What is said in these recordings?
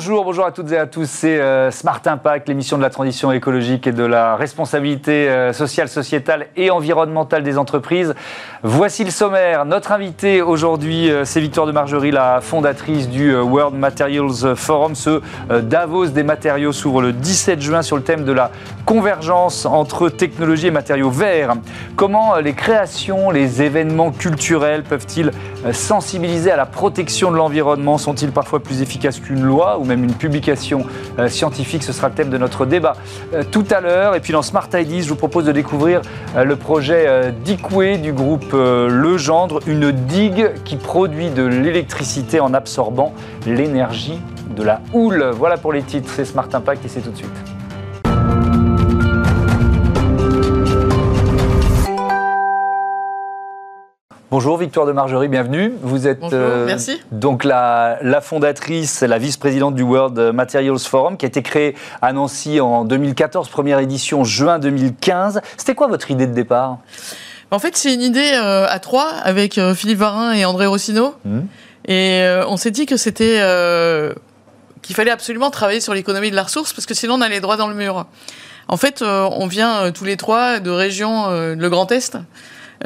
Bonjour, bonjour à toutes et à tous. C'est euh, Smart Impact, l'émission de la transition écologique et de la responsabilité euh, sociale, sociétale et environnementale des entreprises. Voici le sommaire. Notre invité aujourd'hui, euh, c'est Victoire de Margerie, la fondatrice du World Materials Forum. Ce Davos des matériaux s'ouvre le 17 juin sur le thème de la convergence entre technologie et matériaux verts. Comment les créations, les événements culturels peuvent-ils sensibiliser à la protection de l'environnement? Sont-ils parfois plus efficaces qu'une loi même une publication euh, scientifique. Ce sera le thème de notre débat euh, tout à l'heure. Et puis dans Smart Ideas, je vous propose de découvrir euh, le projet Dicoué du groupe Legendre, une digue qui produit de l'électricité en absorbant l'énergie de la houle. Voilà pour les titres, c'est Smart Impact et c'est tout de suite. Bonjour Victoire de Margerie, bienvenue. Vous êtes euh, donc la, fondatrice, la vice-présidente du World Materials Forum qui a été créé à Nancy en 2014, première édition juin 2015. C'était quoi votre idée de départ? En fait, c'est une idée euh, à trois avec euh, Philippe Varin et André Rossino. Hmm. Et on s'est dit que c'était qu'il fallait absolument travailler sur l'économie de la ressource parce que sinon on allait droit dans le mur. En fait, on vient tous les trois de régions, le Grand Est.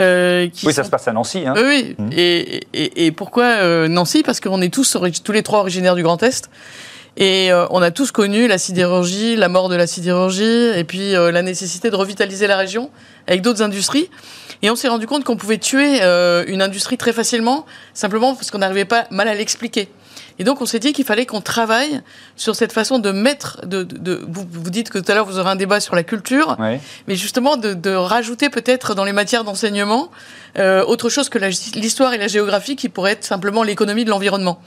Euh, oui, ça se passe à Nancy. Hein. Oui, mmh. et, et, pourquoi euh, Nancy? Parce qu'on est tous, tous les trois originaires du Grand Est. Et euh, on a tous connu la sidérurgie, la mort de la sidérurgie, et puis la nécessité de revitaliser la région avec d'autres industries. Et on s'est rendu compte qu'on pouvait tuer une industrie très facilement, simplement parce qu'on n'arrivait pas mal à l'expliquer. Et donc, on s'est dit qu'il fallait qu'on travaille sur cette façon de mettre. De, de, vous, vous, dites que tout à l'heure, vous aurez un débat sur la culture, mais justement de, de rajouter peut-être dans les matières d'enseignement euh, autre chose que l'histoire et la géographie qui pourrait être simplement l'économie de l'environnement.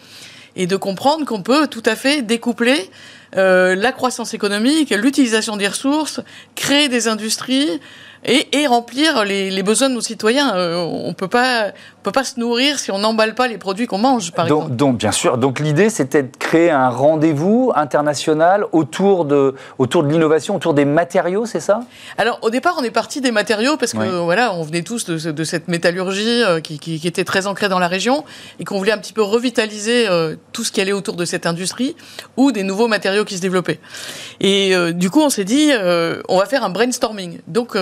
Et de comprendre qu'on peut tout à fait découpler euh, la croissance économique, l'utilisation des ressources, créer des industries, et, remplir les, besoins de nos citoyens. Euh, on peut pas, peut pas se nourrir si on n'emballe pas les produits qu'on mange, par donc, exemple. Donc, bien sûr. Donc, l'idée, c'était de créer un rendez-vous international autour de, autour de l'innovation, autour des matériaux, c'est ça? Alors, au départ, on est parti des matériaux parce que, voilà, on venait tous de, cette métallurgie euh, qui, était très ancrée dans la région et qu'on voulait un petit peu revitaliser euh, tout ce qui allait autour de cette industrie ou des nouveaux matériaux qui se développaient. Et du coup, on s'est dit, on va faire un brainstorming. Donc,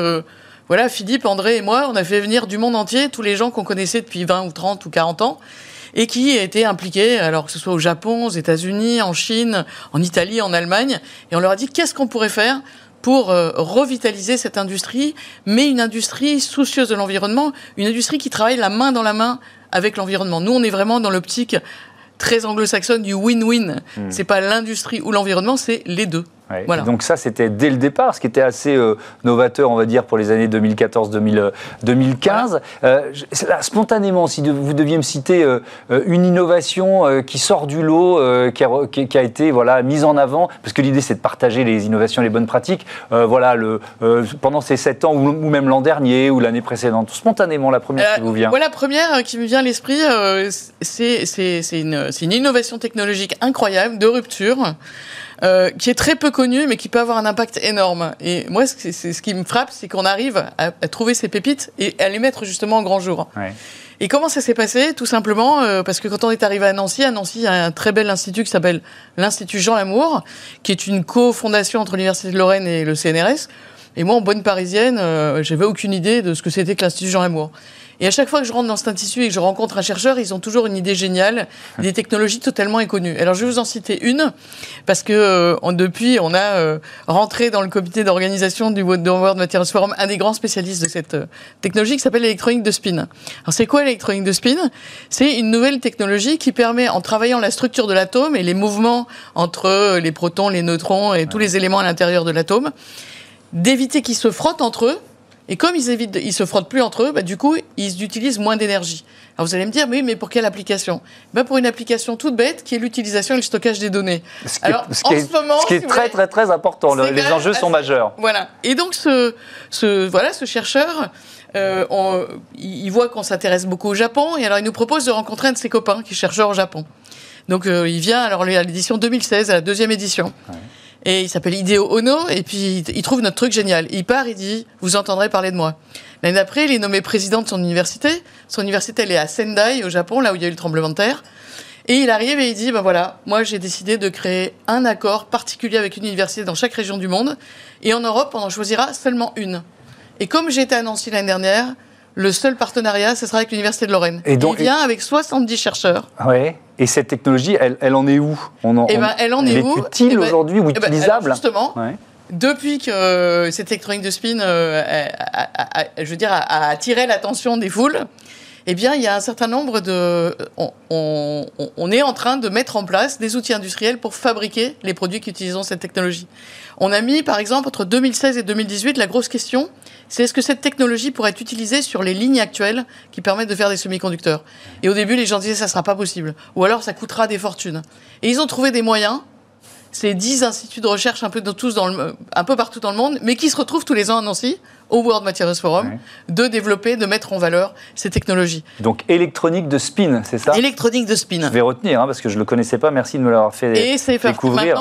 voilà, Philippe, André et moi, on a fait venir du monde entier tous les gens qu'on connaissait depuis 20 ou 30 ou 40 ans et qui étaient impliqués, alors que ce soit au Japon, aux États-Unis, en Chine, en Italie, en Allemagne, et on leur a dit qu'est-ce qu'on pourrait faire pour euh, revitaliser cette industrie, mais une industrie soucieuse de l'environnement, une industrie qui travaille la main dans la main avec l'environnement. Nous, on est vraiment dans l'optique très anglo-saxonne du win-win. Hmm. C'est pas l'industrie ou l'environnement, c'est les deux. Donc ça, c'était dès le départ, ce qui était assez euh, novateur, on va dire, pour les années 2014-2015. Euh, euh, spontanément, si vous deviez me citer une innovation qui sort du lot, qui a, été voilà, mise en avant, parce que l'idée, c'est de partager les innovations, les bonnes pratiques, voilà, le, pendant ces sept ans, ou, même l'an dernier, ou l'année précédente. Spontanément, la première qui vous vient. Voilà, la première qui me vient à l'esprit, c'est une, une innovation technologique incroyable, de rupture. Euh, qui est très peu connu, mais qui peut avoir un impact énorme. Et moi, c'est ce qui me frappe, c'est qu'on arrive à, trouver ces pépites et à les mettre justement en grand jour. Et comment ça s'est passé Tout simplement euh, parce que quand on est arrivé à Nancy, à Nancy, il y a un très bel institut qui s'appelle l'Institut Jean Lamour, qui est une co-fondation entre l'Université de Lorraine et le CNRS. Et moi, en bonne parisienne, euh, j'avais aucune idée de ce que c'était que l'Institut Jean Lamour. Et à chaque fois que je rentre dans cet institut et que je rencontre un chercheur, ils ont toujours une idée géniale, des technologies totalement inconnues. Alors je vais vous en citer une, parce que euh, depuis, on a euh, rentré dans le comité d'organisation du World Materials Forum un des grands spécialistes de cette euh, technologie qui s'appelle l'électronique de spin. Alors c'est quoi l'électronique de spin? C'est une nouvelle technologie qui permet, en travaillant la structure de l'atome et les mouvements entre les protons, les neutrons et tous les éléments à l'intérieur de l'atome, d'éviter qu'ils se frottent entre eux et comme ils évitent, ils se frottent plus entre eux, bah, du coup, ils utilisent moins d'énergie. Alors vous allez me dire, oui, mais pour quelle application? Bah, Pour une application toute bête qui est l'utilisation et le stockage des données. Ce qui Alors, est, ce en ce moment, ce qui est très, très, très important. les enjeux sont majeurs. Voilà. Et donc, ce, ce, voilà, ce chercheur, euh, on, il voit qu'on s'intéresse beaucoup au Japon, et alors il nous propose de rencontrer un de ses copains qui est chercheur au Japon. Donc, euh, il vient alors à l'édition 2016, à la deuxième édition. Ouais. Et il s'appelle Hideo Ono, et puis il trouve notre truc génial. Il part, il dit, vous entendrez parler de moi. L'année d'après, il est nommé président de son université. Son université, elle est à Sendai, au Japon, là où il y a eu le tremblement de terre. Et il arrive et il dit, ben voilà, moi j'ai décidé de créer un accord particulier avec une université dans chaque région du monde. Et en Europe, on en choisira seulement une. Et comme j'ai été à Nancy l'année dernière, le seul partenariat, ce sera avec l'Université de Lorraine. Et donc, il vient avec 70 chercheurs. Ouais. Et cette technologie, elle, elle en est où on en, eh ben, Elle en est, où est utile eh ben, aujourd'hui ou eh ben, utilisable Justement, depuis que cette électronique de spin, euh, je veux dire, a attiré l'attention des foules, eh bien, il y a un certain nombre de. On, est en train de mettre en place des outils industriels pour fabriquer les produits qui utilisent cette technologie. On a mis, par exemple, entre 2016 et 2018, la grosse question, c'est est-ce que cette technologie pourrait être utilisée sur les lignes actuelles qui permettent de faire des semi-conducteurs? Et au début, les gens disaient ça ne sera pas possible, ou alors ça coûtera des fortunes. Et ils ont trouvé des moyens c'est 10 instituts de recherche un peu, tous dans un peu partout dans le monde, mais qui se retrouvent tous les ans à Nancy, au World Materials Forum, de développer, de mettre en valeur ces technologies. Donc électronique de spin, c'est ça? Électronique de spin. Je vais retenir, hein, parce que je ne le connaissais pas, merci de me l'avoir fait Et c'est découvrir.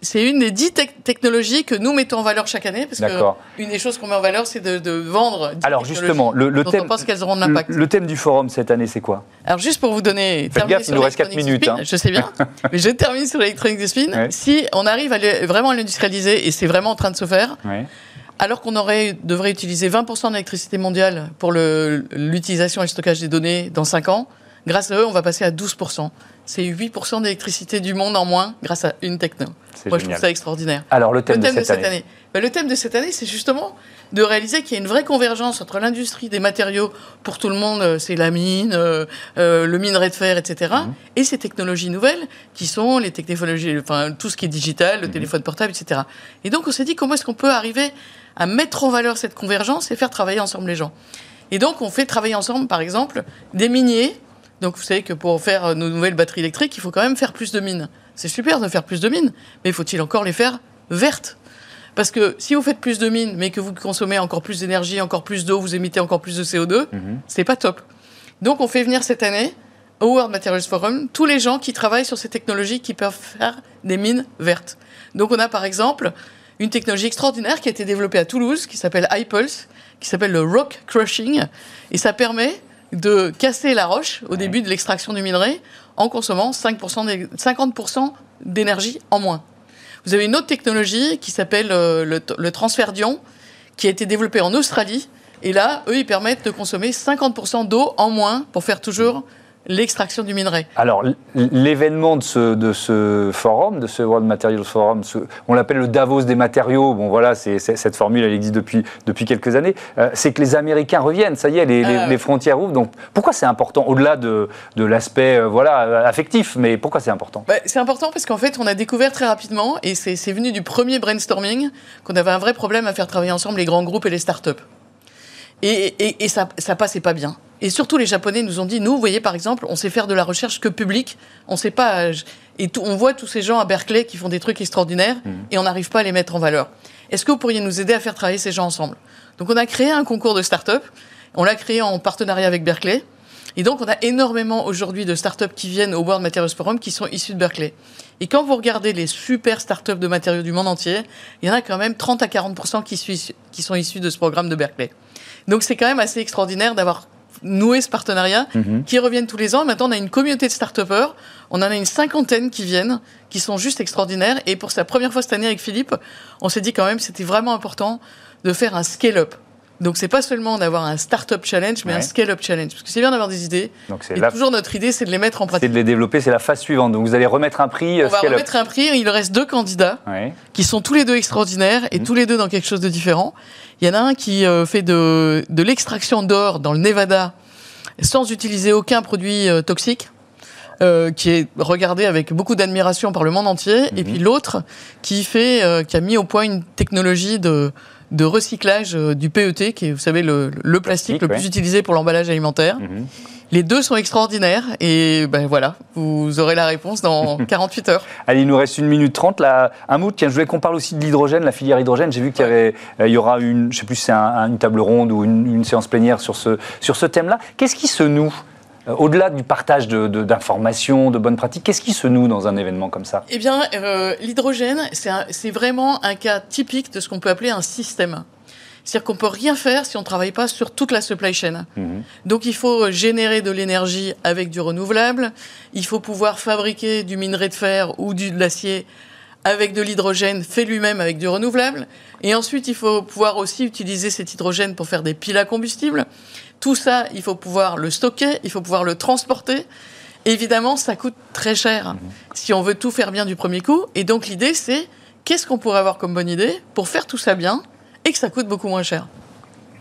c'est une des 10 technologies que nous mettons en valeur chaque année, parce qu'une des choses qu'on met en valeur, c'est de, vendre. Alors justement, le, thème, on pense qu'elles auront de l'impact. Le, thème du forum cette année, c'est quoi? Alors juste pour vous donner... Faites gaffe, il nous reste 4 minutes. Hein. Je sais bien, mais je termine sur l'électronique de spin. Si on arrive à vraiment à l'industrialiser, et c'est vraiment en train de se faire, alors qu'on aurait, devrait utiliser 20% d'électricité mondiale pour l'utilisation et le stockage des données dans 5 ans, grâce à eux, on va passer à 12%. C'est 8% d'électricité du monde en moins grâce à une techno. Moi, je trouve ça extraordinaire. Alors, le thème, de, cette année, ben, Le thème de cette année, c'est justement de réaliser qu'il y a une vraie convergence entre l'industrie des matériaux pour tout le monde, euh, c'est la mine, euh, euh, le minerai de fer, etc., mhm. et ces technologies nouvelles qui sont les technologies, enfin tout ce qui est digital, le mhm. téléphone portable, etc. Et donc on s'est dit comment est-ce qu'on peut arriver à mettre en valeur cette convergence et faire travailler ensemble les gens. Et donc, on fait travailler ensemble, par exemple, des miniers. Donc, vous savez que pour faire nos nouvelles batteries électriques, il faut quand même faire plus de mines. C'est super de faire plus de mines, mais faut-il encore les faire vertes? Parce que si vous faites plus de mines, mais que vous consommez encore plus d'énergie, encore plus d'eau, vous émettez encore plus de CO2, mhm. c'est pas top. Donc on fait venir cette année au World Materials Forum tous les gens qui travaillent sur ces technologies qui peuvent faire des mines vertes. Donc on a par exemple une technologie extraordinaire qui a été développée à Toulouse, qui s'appelle iPulse, qui s'appelle le rock crushing, et ça permet de casser la roche au début de l'extraction du minerai en consommant 5% 50% d'énergie en moins. Vous avez une autre technologie qui s'appelle euh, le, le transfert d'ion, qui a été développée en Australie, et là, eux, ils permettent de consommer 50% d'eau en moins pour faire toujours l'extraction du minerai. Alors, l'événement de ce, de ce forum, de ce World Materials Forum, on l'appelle le Davos des matériaux. Bon, voilà, c'est, cette formule, elle existe depuis, depuis quelques années. Euh, c'est que les Américains reviennent, ça y est, les, les, ah. frontières ouvrent. Donc, pourquoi c'est important, au-delà de, de l'aspect euh, voilà, affectif, mais pourquoi c'est important? Bah, C'est important parce qu'en fait, on a découvert très rapidement, et c'est, c'est venu du premier brainstorming, qu'on avait un vrai problème à faire travailler ensemble les grands groupes et les startups. Et, et, et ça, ça passait pas bien. Et surtout, les Japonais nous ont dit, nous, vous voyez, par exemple, on sait faire de la recherche que publique, on sait pas... Euh, et on voit tous ces gens à Berkeley qui font des trucs extraordinaires mmh. et on n'arrive pas à les mettre en valeur. Est-ce que vous pourriez nous aider à faire travailler ces gens ensemble? Donc on a créé un concours de start-up, on l'a créé en partenariat avec Berkeley, et donc on a énormément aujourd'hui de start-up qui viennent au World Materials Forum qui sont issus de Berkeley. Et quand vous regardez les super start-up de matériaux du monde entier, il y en a quand même 30 à 40 qui, qui sont issus de ce programme de Berkeley. Donc c'est quand même assez extraordinaire d'avoir nouer ce partenariat, mhm. qui reviennent tous les ans. Maintenant, on a une communauté de start-upers. On en a une cinquantaine qui viennent, qui sont juste extraordinaires. Et pour sa première fois cette année avec Philippe, on s'est dit quand même c'était vraiment important de faire un scale-up. Donc c'est pas seulement d'avoir un startup challenge, mais un scale-up challenge. Parce que c'est bien d'avoir des idées. Donc et toujours notre idée, c'est de les mettre en pratique. C'est de les développer, c'est la phase suivante. Donc vous allez remettre un prix. Euh, on va remettre un prix. Il reste deux candidats qui sont tous les deux extraordinaires et mhm. tous les deux dans quelque chose de différent. Il y en a un qui euh, fait de, de l'extraction d'or dans le Nevada sans utiliser aucun produit euh, toxique. Euh, qui est regardé avec beaucoup d'admiration par le monde entier, et mhm. puis l'autre qui fait, euh, qui a mis au point une technologie de, de recyclage du PET, qui est, vous savez, le, le plastique, le plus utilisé pour l'emballage alimentaire. Mhm. Les deux sont extraordinaires et ben voilà, vous aurez la réponse dans 48 heures. Allez, il nous reste une minute trente. Là, un mot, tiens, je voulais qu'on parle aussi de l'hydrogène, la filière hydrogène. J'ai vu qu'il y, avait, euh, il y aura une, je sais plus si c'est une table ronde ou une, séance plénière sur ce, sur ce thème-là. Qu'est-ce qui se noue euh, au-delà du partage d'informations, de, bonnes pratiques, qu'est-ce qui se noue dans un événement comme ça? Eh bien, euh, l'hydrogène, c'est vraiment un cas typique de ce qu'on peut appeler un système. C'est-à-dire qu'on peut rien faire si on ne travaille pas sur toute la supply chain. Mhm. Donc il faut générer de l'énergie avec du renouvelable, il faut pouvoir fabriquer du minerai de fer ou du, de l'acier avec de l'hydrogène fait lui-même avec du renouvelable. Et ensuite, il faut pouvoir aussi utiliser cet hydrogène pour faire des piles à combustible. Tout ça, il faut pouvoir le stocker, il faut pouvoir le transporter. Évidemment, ça coûte très cher si on veut tout faire bien du premier coup. Et donc l'idée, c'est qu'est-ce qu'on pourrait avoir comme bonne idée pour faire tout ça bien et que ça coûte beaucoup moins cher.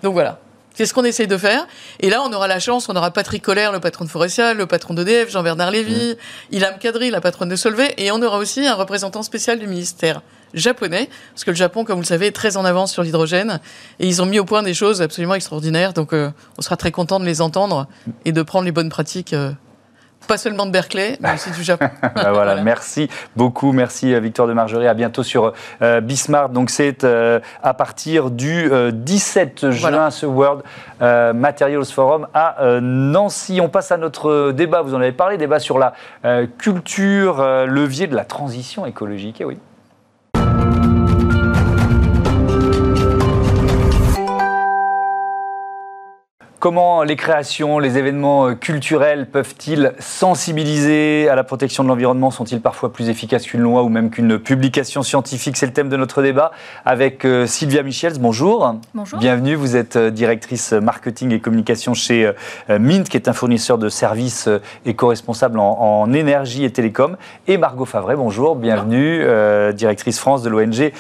Donc voilà. C'est ce qu'on essaye de faire. Et là, on aura la chance, on aura Patrick Colère, le patron de Forestial, le patron d'EDF, Jean-Bernard Lévy, mmh. Ilham Kadri, la patronne de Solvay, et on aura aussi un représentant spécial du ministère japonais, parce que le Japon, comme vous le savez, est très en avance sur l'hydrogène, et ils ont mis au point des choses absolument extraordinaires. Donc, euh, on sera très content de les entendre et de prendre les bonnes pratiques euh, pas seulement de Berkeley, mais aussi du Japon. Bah voilà, merci beaucoup, merci euh, Victor de Margerie. À bientôt sur euh, Bismarck. Donc c'est euh, à partir du 17 juin ce World Materials Forum à Nancy. On passe à notre débat. Vous en avez parlé, débat sur la culture, levier de la transition écologique. Eh oui. Comment les créations, les événements euh, culturels peuvent-ils sensibiliser à la protection de l'environnement? Sont-ils parfois plus efficaces qu'une loi ou même qu'une publication scientifique? C'est le thème de notre débat avec euh, Sylvia Michels. Bonjour. Bonjour. Bienvenue. Vous êtes euh, directrice marketing et communication chez Mint, qui est un fournisseur de services éco-responsable en, énergie et télécom. Et Margot Favret, bonjour. Bienvenue, directrice France de l'ONG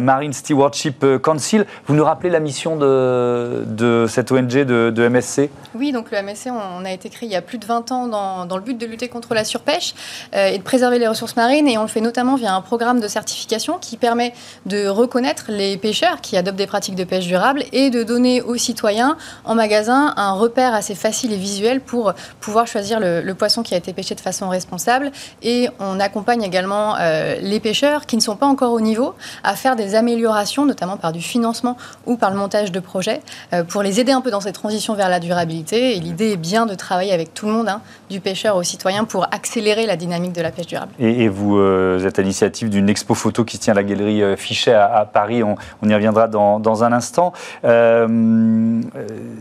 Marine Stewardship Council. Vous nous rappelez la mission de, de cette ONG de de MSC Oui, donc le MSC, on a été créé il y a plus de 20 ans dans, le but de lutter contre la surpêche euh, et de préserver les ressources marines. Et on le fait notamment via un programme de certification qui permet de reconnaître les pêcheurs qui adoptent des pratiques de pêche durable et de donner aux citoyens en magasin un repère assez facile et visuel pour pouvoir choisir le, poisson qui a été pêché de façon responsable. Et on accompagne également euh, les pêcheurs qui ne sont pas encore au niveau à faire des améliorations, notamment par du financement ou par le montage de projets, euh, pour les aider un peu dans cette transition vers la durabilité. Et l'idée est bien de travailler avec tout le monde, hein, du pêcheur au citoyen, pour accélérer la dynamique de la pêche durable. Et, vous euh, êtes à l'initiative d'une expo photo qui se tient à la galerie euh, Fichet à, Paris. On, y reviendra dans, un instant. Euh,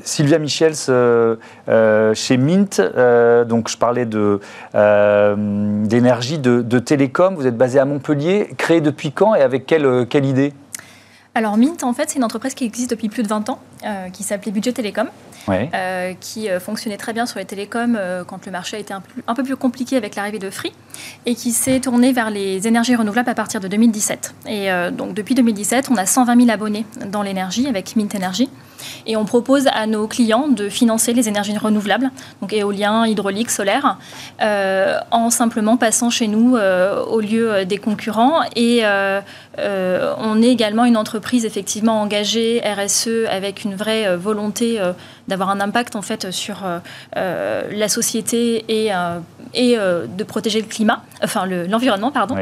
Sylvia Michels, chez Mint, donc je parlais d'énergie, de, de, télécom. Vous êtes basé à Montpellier. Créé depuis quand et avec quelle, quelle idée? Alors Mint, en fait, c'est une entreprise qui existe depuis plus de 20 ans, qui s'appelait Budget Télécom. Euh, qui euh, fonctionnait très bien sur les télécoms euh, quand le marché était un, un, peu plus compliqué avec l'arrivée de Free, et qui s'est tourné vers les énergies renouvelables à partir de 2017. Et donc depuis 2017, on a 120 000 abonnés dans l'énergie avec Mint Energy. Et on propose à nos clients de financer les énergies renouvelables, donc éolien, hydraulique, solaire, euh, en simplement passant chez nous euh, au lieu des concurrents. Et euh, on est également une entreprise effectivement engagée RSE avec une vraie volonté d'avoir un impact en fait sur la société et, et de protéger le climat, enfin l'environnement, pardon.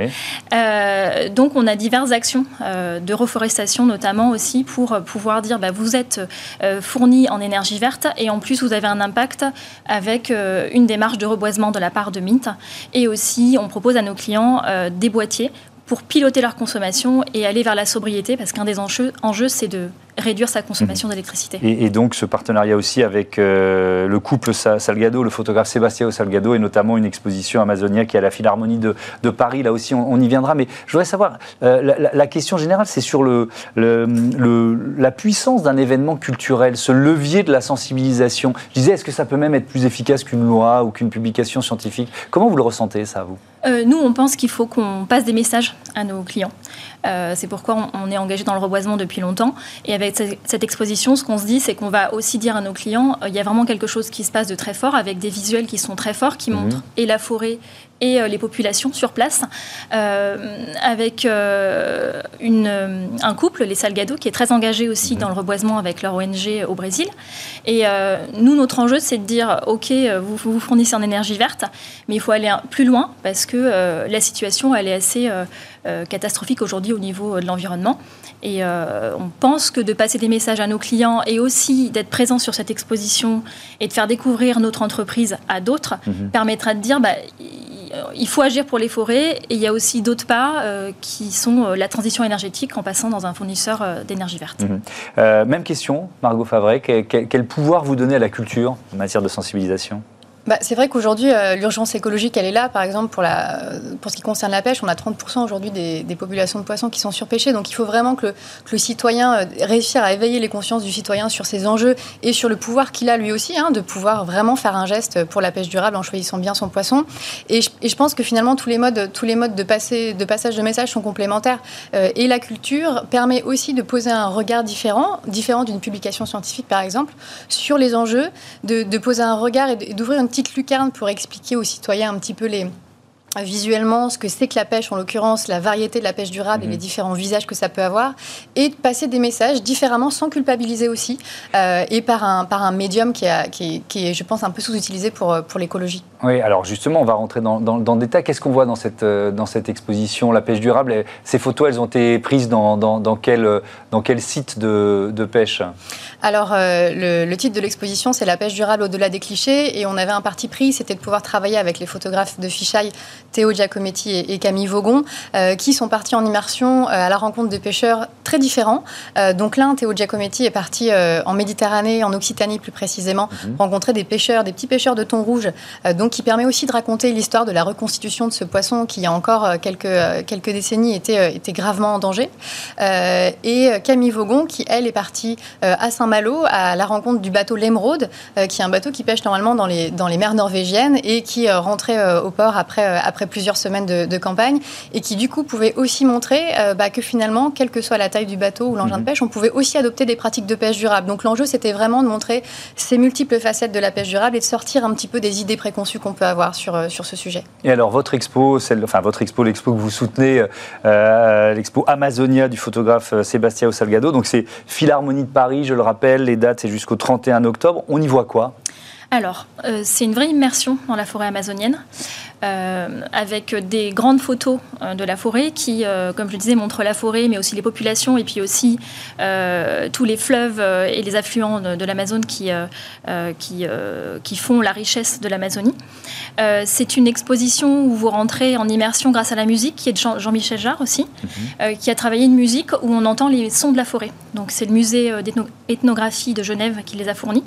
donc on a diverses actions de reforestation notamment aussi pour pouvoir dire bah, vous êtes euh, fourni en énergie verte. Et en plus vous avez un impact avec euh, une démarche de reboisement de la part de Mint. Et aussi on propose à nos clients euh, des boîtiers pour piloter leur consommation et aller vers la sobriété parce qu'un des enjeux c'est de réduire sa consommation d'électricité. Et, donc ce partenariat aussi avec euh, le couple Salgado, le photographe Sébastien Salgado, et notamment une exposition amazonienne qui est à la Philharmonie de, Paris, là aussi on, y viendra. Mais je voudrais savoir, euh, la, question générale, c'est sur le, la puissance d'un événement culturel, ce levier de la sensibilisation. Je disais, est-ce que ça peut même être plus efficace qu'une loi ou qu'une publication scientifique? Comment vous le ressentez, ça, vous? Euh, Nous, on pense qu'il faut qu'on passe des messages à nos clients. C'est pourquoi on, est engagé dans le reboisement depuis longtemps. Et avec cette exposition, ce qu'on se dit, c'est qu'on va aussi dire à nos clients, euh, il y a vraiment quelque chose qui se passe de très fort, avec des visuels qui sont très forts, qui mhm. montrent et la forêt et euh, les populations sur place, euh, avec une, un couple, les Salgado, qui est très engagé aussi mhm. dans le reboisement avec leur ONG au Brésil. Et nous, notre enjeu, c'est de dire, OK, vous vous fournissez en énergie verte, mais il faut aller plus loin parce que la situation, elle est assez catastrophique aujourd'hui au niveau de l'environnement. Et euh, on pense que de passer des messages à nos clients et aussi d'être présent sur cette exposition et de faire découvrir notre entreprise à d'autres mhm. permettra de dire bah, il faut agir pour les forêts et il y a aussi d'autres pas qui sont la transition énergétique en passant dans un fournisseur d'énergie verte. Mhm. même question, Margot Favret, quel pouvoir vous donnez à la culture en matière de sensibilisation? Bah, c'est vrai qu'aujourd'hui, euh, l'urgence écologique, elle est là. Par exemple, pour, la, pour ce qui concerne la pêche, on a 30% aujourd'hui des, populations de poissons qui sont surpêchées. Donc il faut vraiment que le, que le citoyen euh, réussisse à éveiller les consciences du citoyen sur ces enjeux et sur le pouvoir qu'il a lui aussi hein, de pouvoir vraiment faire un geste pour la pêche durable en choisissant bien son poisson. Et je, pense que finalement, tous les modes, tous les modes de, passer, de passage de message sont complémentaires. Euh, et la culture permet aussi de poser un regard différent, différent d'une publication scientifique par exemple, sur les enjeux, de, de poser un regard et d'ouvrir une petite lucarne pour expliquer aux citoyens un petit peu les, visuellement ce que c'est que la pêche, en l'occurrence la variété de la pêche durable et les mhm. différents visages que ça peut avoir, et de passer des messages différemment sans culpabiliser aussi, euh, et par un, par un médium qui, a, qui, est, je pense, un peu sous-utilisé pour, pour l'écologie. Oui, alors justement, on va rentrer dans, dans, dans le détail. Qu'est-ce qu'on voit dans cette, euh, dans cette exposition La pêche durable, ces photos, elles ont été prises dans, dans quel, dans quel site de, de pêche? Alors, euh, le, titre de l'exposition, c'est La pêche durable au-delà des clichés, et on avait un parti pris, c'était de pouvoir travailler avec les photographes de Fichaille Théo Giacometti et, Camille Vaugon, euh, qui sont partis en immersion euh, à la rencontre de pêcheurs très différents. Euh, donc l'un, Théo Giacometti, est parti en Méditerranée, en Occitanie plus précisément, mhm. rencontrer des pêcheurs, des petits pêcheurs de thon rouge, donc qui permet aussi de raconter l'histoire de la reconstitution de ce poisson qui, il y a encore quelques, quelques décennies, était, était gravement en danger. et Camille Vaugon, qui, elle, est partie à Saint-Malo à la rencontre du bateau l'Emeraude, qui est un bateau qui pêche normalement dans les, dans les mers norvégiennes et qui rentrait au port après, après plusieurs semaines de, campagne, et qui du coup pouvait aussi montrer euh, bah, que finalement, quelle que soit la taille du bateau ou l'engin de mhm. pêche, on pouvait aussi adopter des pratiques de pêche durable. Donc l'enjeu, c'était vraiment de montrer ces multiples facettes de la pêche durable et de sortir un petit peu des idées préconçues qu'on peut avoir sur, euh, sur ce sujet. Et alors, votre expo, celle, enfin votre expo, l'expo que vous soutenez, euh, l'expo Amazonia du photographe Sébastien Salgado, donc c'est Philharmonie de Paris, je le rappelle, les dates c'est jusqu'au 31 octobre. On y voit quoi? Alors, c'est une vraie immersion dans la forêt amazonienne. Euh, avec des grandes photos euh, de la forêt qui, euh, comme je le disais, montrent la forêt, mais aussi les populations et puis aussi tous les fleuves et les affluents de, l'Amazone qui, qui, qui, font la richesse de l'Amazonie. c'est une exposition où vous rentrez en immersion grâce à la musique, qui est de Jean-Michel Jarre aussi, mhm. qui a travaillé une musique où on entend les sons de la forêt. Donc c'est le musée d'ethnographie de Genève qui les a fournis.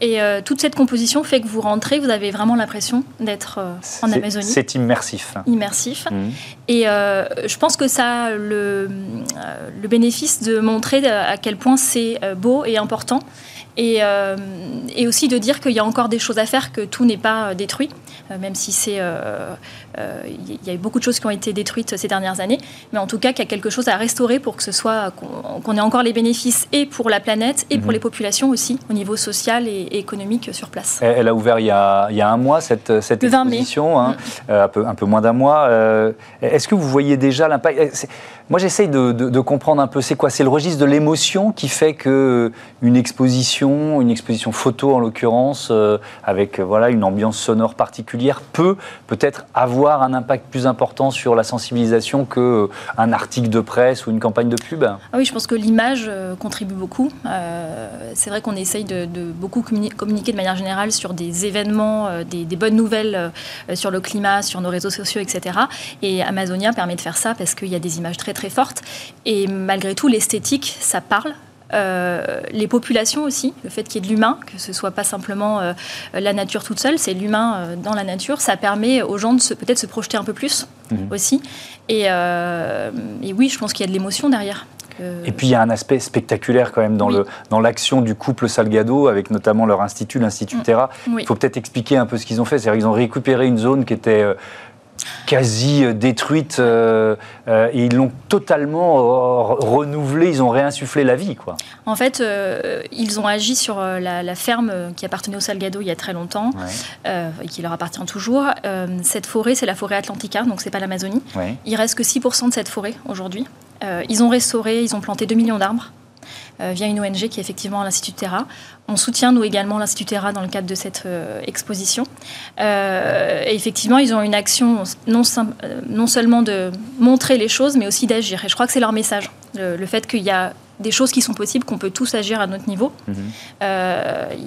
Et toute cette composition fait que vous rentrez, vous avez vraiment l'impression d'être en Amazonie. C'est immersif. Immersif. Mmh. Et euh, je pense que ça a le, euh, le, bénéfice de montrer à quel point c'est euh, beau et important. Et, et, aussi de dire qu'il y a encore des choses à faire, que tout n'est pas détruit, même si c'est il y a eu beaucoup de choses qui ont été détruites ces dernières années, mais en tout cas qu'il y a quelque chose à restaurer pour que ce soit qu'on ait encore les bénéfices et pour la planète et pour mmh. les populations aussi au niveau social et, économique sur place. Elle a ouvert il y a, il y a un mois cette, cette exposition, hein, mmh. un, peu, un peu moins d'un mois. Est-ce que vous voyez déjà l'impact moi, j'essaye de, comprendre un peu, c'est quoi? C'est le registre de l'émotion qui fait que une exposition, une exposition photo en l'occurrence, euh, avec voilà une ambiance sonore particulière, peut peut-être avoir un impact plus important sur la sensibilisation qu'un euh, article de presse ou une campagne de pub? Ah oui, je pense que l'image euh, contribue beaucoup. c'est vrai qu'on essaye de, beaucoup communiquer de manière générale sur des événements, des, bonnes nouvelles sur le climat, sur nos réseaux sociaux, etc. Et Amazonia permet de faire ça parce qu'il y a des images très très forte. Et malgré tout, l'esthétique, ça parle. Euh, les populations aussi, le fait qu'il y ait de l'humain, que ce soit pas simplement euh, la nature toute seule, c'est l'humain euh, dans la nature, ça permet aux gens de peut-être se projeter un peu plus mhm. aussi. Et, et, oui, je pense qu'il y a de l'émotion derrière. Et puis il y a un aspect spectaculaire quand même dans le dans l'action du couple Salgado avec notamment leur institut, l'Institut mm. Terra. Il faut peut-être expliquer un peu ce qu'ils ont fait. C'est-à-dire qu'ils ont récupéré une zone qui était quasi euh, détruite euh, euh, et ils l'ont totalement renouvelée, ils ont réinsufflé la vie. Quoi. En fait, ils ont agi sur la, ferme qui appartenait au Salgado il y a très longtemps et qui leur appartient toujours. cette forêt, c'est la forêt Atlantica, donc c'est pas l'Amazonie. Il reste que 6% de cette forêt aujourd'hui. ils ont restauré, ils ont planté 2 millions d'arbres. Euh, via une ONG qui est effectivement l'Institut Terra. On soutient, nous également, l'Institut Terra dans le cadre de cette euh, exposition. Euh, et effectivement, ils ont une action non, non, seulement de montrer les choses, mais aussi d'agir. Et je crois que c'est leur message. Le, fait qu'il y a des choses qui sont possibles, qu'on peut tous agir à notre niveau. Mhm.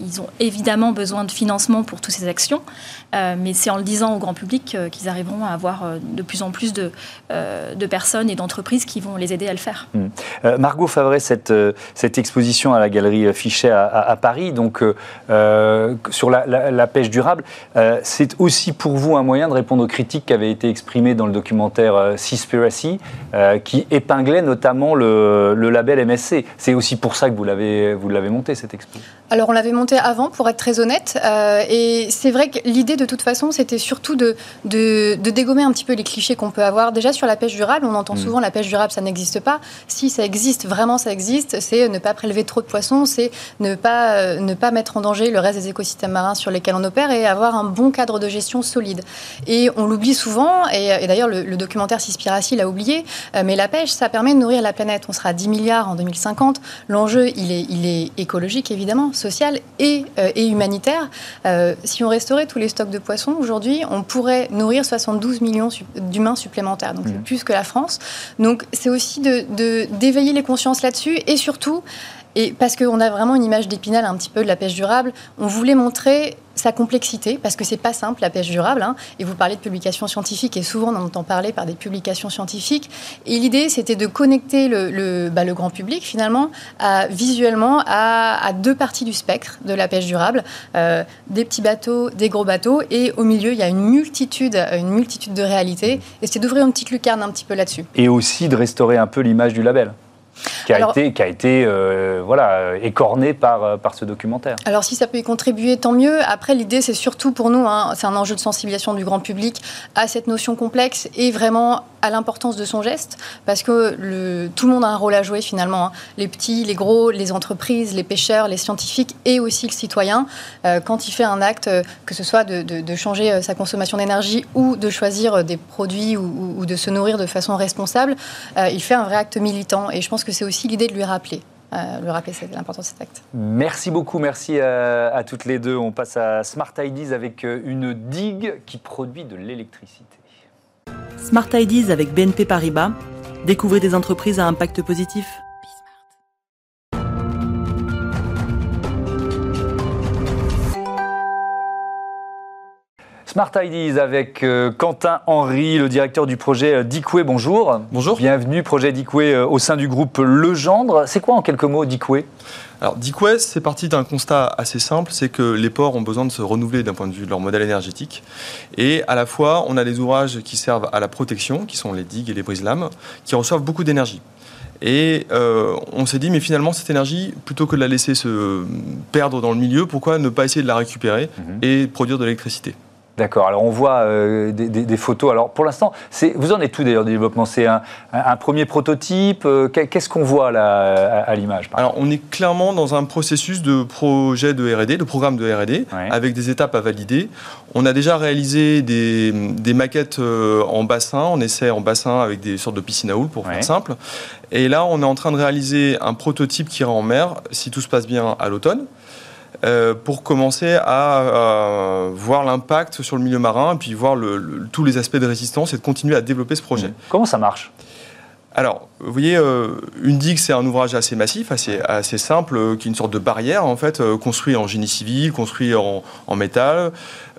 ils ont évidemment besoin de financement pour toutes ces actions, mais c'est en le disant au grand public qu'ils arriveront à avoir de plus en plus de, de personnes et d'entreprises qui vont les aider à le faire. Mhm. Margot Favret, cette, cette exposition à la galerie Fichet à, Paris, donc sur la, la, pêche durable, c'est aussi pour vous un moyen de répondre aux critiques qui avaient été exprimées dans le documentaire Seaspiracy, qui épinglait notamment le, le label MSC. C'est aussi pour ça que vous l'avez, vous l'avez monté, cette expo Alors, on l'avait monté avant, pour être très honnête. Euh, et c'est vrai que l'idée, de toute façon, c'était surtout de, de, dégommer un petit peu les clichés qu'on peut avoir. Déjà, sur la pêche durable, on entend mm. souvent la pêche durable, ça n'existe pas. Si ça existe, vraiment, ça existe. C'est ne pas prélever trop de poissons, c'est ne pas, euh, ne pas mettre en danger le reste des écosystèmes marins sur lesquels on opère et avoir un bon cadre de gestion solide. Et on l'oublie souvent, et, d'ailleurs, le, documentaire Cispiracy l'a oublié, euh, mais la pêche, ça permet de nourrir la planète. On sera à 10 milliards en 2050. L'enjeu, il est, il est écologique, évidemment, social et, euh, et humanitaire. Euh, si on restaurait tous les stocks de poissons, aujourd'hui, on pourrait nourrir 72 millions d'humains supplémentaires. Donc, c'est mmh. plus que la France. Donc, c'est aussi d'éveiller de, d'éveiller les consciences là-dessus et surtout, et parce qu'on a vraiment une image d'épinal un petit peu de la pêche durable, on voulait montrer sa complexité, parce que c'est pas simple la pêche durable. Hein. et vous parlez de publications scientifiques, et souvent on en entend parler par des publications scientifiques. Et l'idée, c'était de connecter le, bah, grand public finalement visuellement à, à, deux parties du spectre de la pêche durable, euh, des petits bateaux, des gros bateaux, et au milieu, il y a une multitude, une multitude de réalités. Et c'est d'ouvrir une petite lucarne un petit peu là-dessus. Et aussi de restaurer un peu l'image du label qui a été, qui a été euh, voilà, écorné par, euh, par ce documentaire. Alors si ça peut y contribuer, tant mieux. Après, l'idée, c'est surtout pour nous, hein, c'est un enjeu de sensibilisation du grand public à cette notion complexe et vraiment à l'importance de son geste, parce que le, tout le monde a un rôle à jouer finalement. Hein. Les petits, les gros, les entreprises, les pêcheurs, les scientifiques et aussi le citoyen. Euh, quand il fait un acte, que ce soit de, de, changer sa consommation d'énergie ou de choisir des produits ou, ou, de se nourrir de façon responsable, il fait un vrai acte militant. Et je pense que c'est aussi l'idée de lui rappeler. Euh, lui rappeler l'importance de cet acte. Merci beaucoup, merci à, toutes les deux. On passe à Smart IDs avec euh, une digue qui produit de l'électricité. Smart IDs avec BNP Paribas. Découvrez des entreprises à impact positif. Smart Ideas avec euh, Quentin Henry, le directeur du projet euh, Dickway. Bonjour. Bonjour. Bienvenue, projet Dickway euh, au sein du groupe Legendre. C'est quoi en quelques mots Dickway alors, Dickway, c'est parti d'un constat assez simple, c'est que les ports ont besoin de se renouveler d'un point de vue de leur modèle énergétique. Et à la fois, on a des ouvrages qui servent à la protection, qui sont les digues et les brise-lames, qui reçoivent beaucoup d'énergie. Et on s'est dit, mais finalement, cette énergie, plutôt que de la laisser se perdre dans le milieu, pourquoi ne pas essayer de la récupérer mhm. et produire de l'électricité? D'accord. Alors on voit euh, des, photos. Alors pour l'instant, vous en êtes tout d'ailleurs du développement? C'est un, premier prototype. Euh, qu'est-ce qu'on voit là à, l'image Alors on est clairement dans un processus de projet de R&D, de programme de R&D, avec des étapes à valider. On a déjà réalisé des, maquettes euh, en bassin. On essaie en bassin avec des sortes de piscines à houle pour faire simple. Et là, on est en train de réaliser un prototype qui ira en mer, si tout se passe bien, à l'automne. Euh, pour commencer à, voir l'impact sur le milieu marin, et puis voir tous les aspects de résistance et de continuer à développer ce projet. Mmh. Comment ça marche? Alors, vous voyez, euh, une digue, c'est un ouvrage assez massif, assez, assez simple, euh, qui est une sorte de barrière, en fait, construit en génie civil, construit en, métal.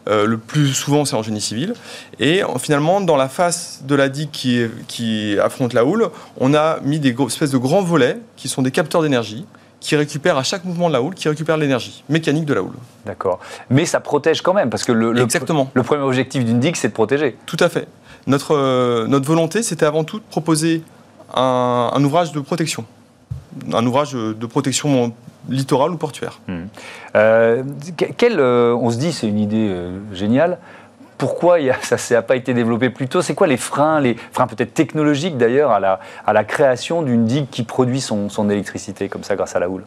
le plus souvent, c'est en génie civil. Et finalement, dans la face de la digue qui, qui affronte la houle, on a mis des espèces de grands volets qui sont des capteurs d'énergie qui récupère à chaque mouvement de la houle, qui récupère l'énergie mécanique de la houle. D'accord. Mais ça protège quand même, parce que le, Exactement. le premier objectif d'une digue, c'est de protéger. Tout à fait. Notre, euh, notre volonté, c'était avant tout de proposer un, ouvrage de protection. Un ouvrage de protection littorale ou portuaire. Hmm. Euh, quel, euh, on se dit, c'est une idée géniale pourquoi ça n'a pas été développé plus tôt? C'est quoi les freins, les freins peut-être technologiques d'ailleurs, à la, création d'une digue qui produit son, son électricité comme ça grâce à la houle?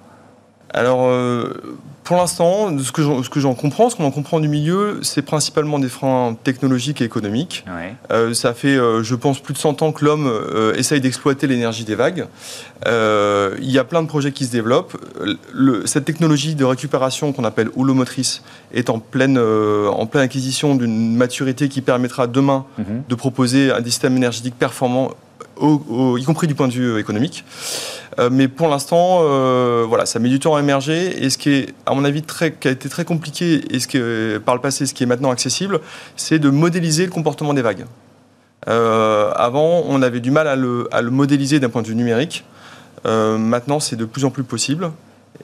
Alors, euh, pour l'instant, ce que j'en comprends, ce qu'on en comprend du milieu, c'est principalement des freins technologiques et économiques. Euh, ça fait, euh, je pense, plus de 100 ans que l'homme essaye d'exploiter l'énergie des vagues. il y a plein de projets qui se développent. cette technologie de récupération qu'on appelle houlomotrice est en pleine, en pleine acquisition d'une maturité qui permettra demain mhm. de proposer un système énergétique performant y compris du point de vue économique. mais pour l'instant, voilà, ça met du temps à émerger. Et ce qui est, à mon avis, très, qui a été très compliqué, et ce qui par le passé, ce qui est maintenant accessible, c'est de modéliser le comportement des vagues. avant, on avait du mal à le, à le modéliser d'un point de vue numérique. maintenant, c'est de plus en plus possible.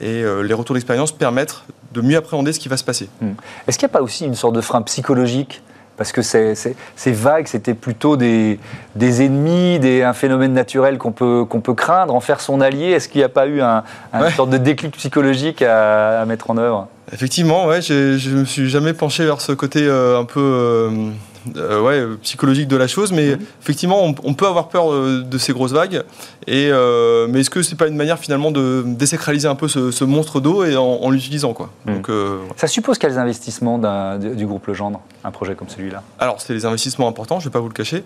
Et les retours d'expérience permettent de mieux appréhender ce qui va se passer. Hmm. Est-ce qu'il n'y a pas aussi une sorte de frein psychologique parce que ces, vagues, c'était plutôt des, des, ennemis, des, un phénomène naturel qu'on peut, qu'on peut craindre, en faire son allié. Est-ce qu'il n'y a pas eu un, une sorte de déclic psychologique à, mettre en œuvre? Effectivement, ouais, je ne me suis jamais penché vers ce côté euh, un peu euh, euh, ouais, psychologique de la chose, mais mhm. effectivement, on, peut avoir peur euh, de, ces grosses vagues. Et, euh, mais est-ce que c'est pas une manière finalement de désacraliser un peu ce, monstre d'eau et en, l'utilisant quoi mhm. Donc, Ça suppose quels investissements du groupe Legendre, un projet comme celui-là? Alors, c'est des investissements importants, je ne vais pas vous le cacher.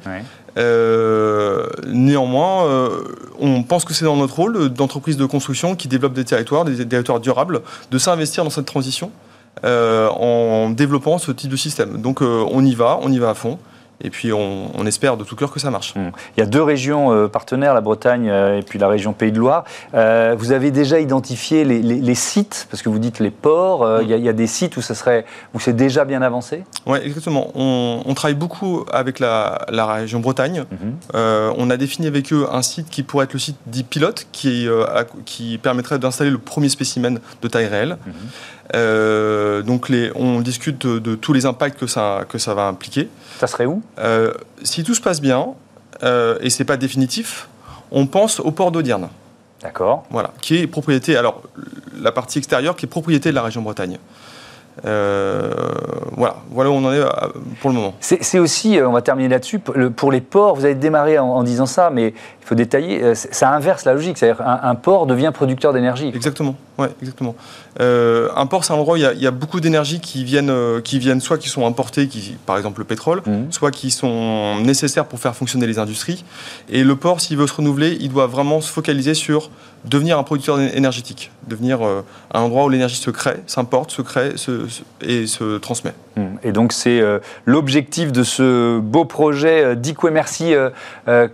néanmoins, on pense que c'est dans notre rôle d'entreprise de construction qui développe des territoires, des territoires durables, de s'investir dans cette transition. Euh, en développant ce type de système. Donc euh, on y va, on y va à fond. Et puis on, espère de tout cœur que ça marche. Mmh. Il y a deux régions euh, partenaires, la Bretagne et puis la région Pays de Loire. vous avez déjà identifié les, sites, parce que vous dites les ports, mmh. il, y a, des sites où, ça serait, où c'est déjà bien avancé? Oui, exactement. On, travaille beaucoup avec la, région Bretagne. Mmh. on a défini avec eux un site qui pourrait être le site dit pilote, qui, qui permettrait d'installer le premier spécimen de taille réelle. Euh, donc les, on discute de, tous les impacts que ça, que ça va impliquer. Ça serait où? Euh, Si tout se passe bien, euh, et c'est pas définitif, on pense au port d'Audierne. D'accord. Voilà, qui est propriété, alors la partie extérieure qui est propriété de la région Bretagne. Euh, voilà, voilà où on en est pour le moment. C'est aussi, on va terminer là-dessus, pour les ports, vous avez démarré en, disant ça, mais faut détailler, ça inverse la logique, c'est-à-dire un, port devient producteur d'énergie. Exactement, ouais, exactement. Euh, un port, c'est un endroit où il y a, beaucoup d'énergie qui viennent, euh, qui viennent soit qui sont importées, qui, par exemple le pétrole, mhm. soit qui sont nécessaires pour faire fonctionner les industries. Et le port, s'il veut se renouveler, il doit vraiment se focaliser sur devenir un producteur énergétique, devenir euh, un endroit où l'énergie se crée, s'importe, se crée et se transmet. Mhm. Et donc c'est l'objectif de ce beau projet. Dico et merci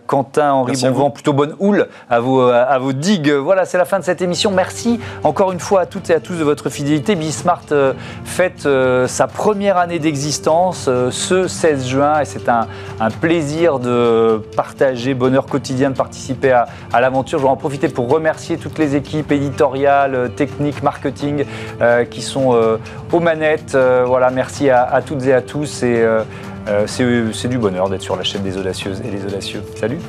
Quentin, Henri Plutôt bonne houle à vos, vos digues. Voilà, c'est la fin de cette émission. Merci encore une fois à toutes et à tous de votre fidélité. Bismart euh, fête euh, sa première année d'existence euh, ce 16 juin et c'est un, plaisir de partager, bonheur quotidien de participer à, l'aventure. Je vais en profiter pour remercier toutes les équipes éditoriales, techniques, marketing qui sont aux manettes. voilà, merci à, à, toutes et à tous et c'est du bonheur d'être sur la chaîne des audacieuses et des audacieux. Salut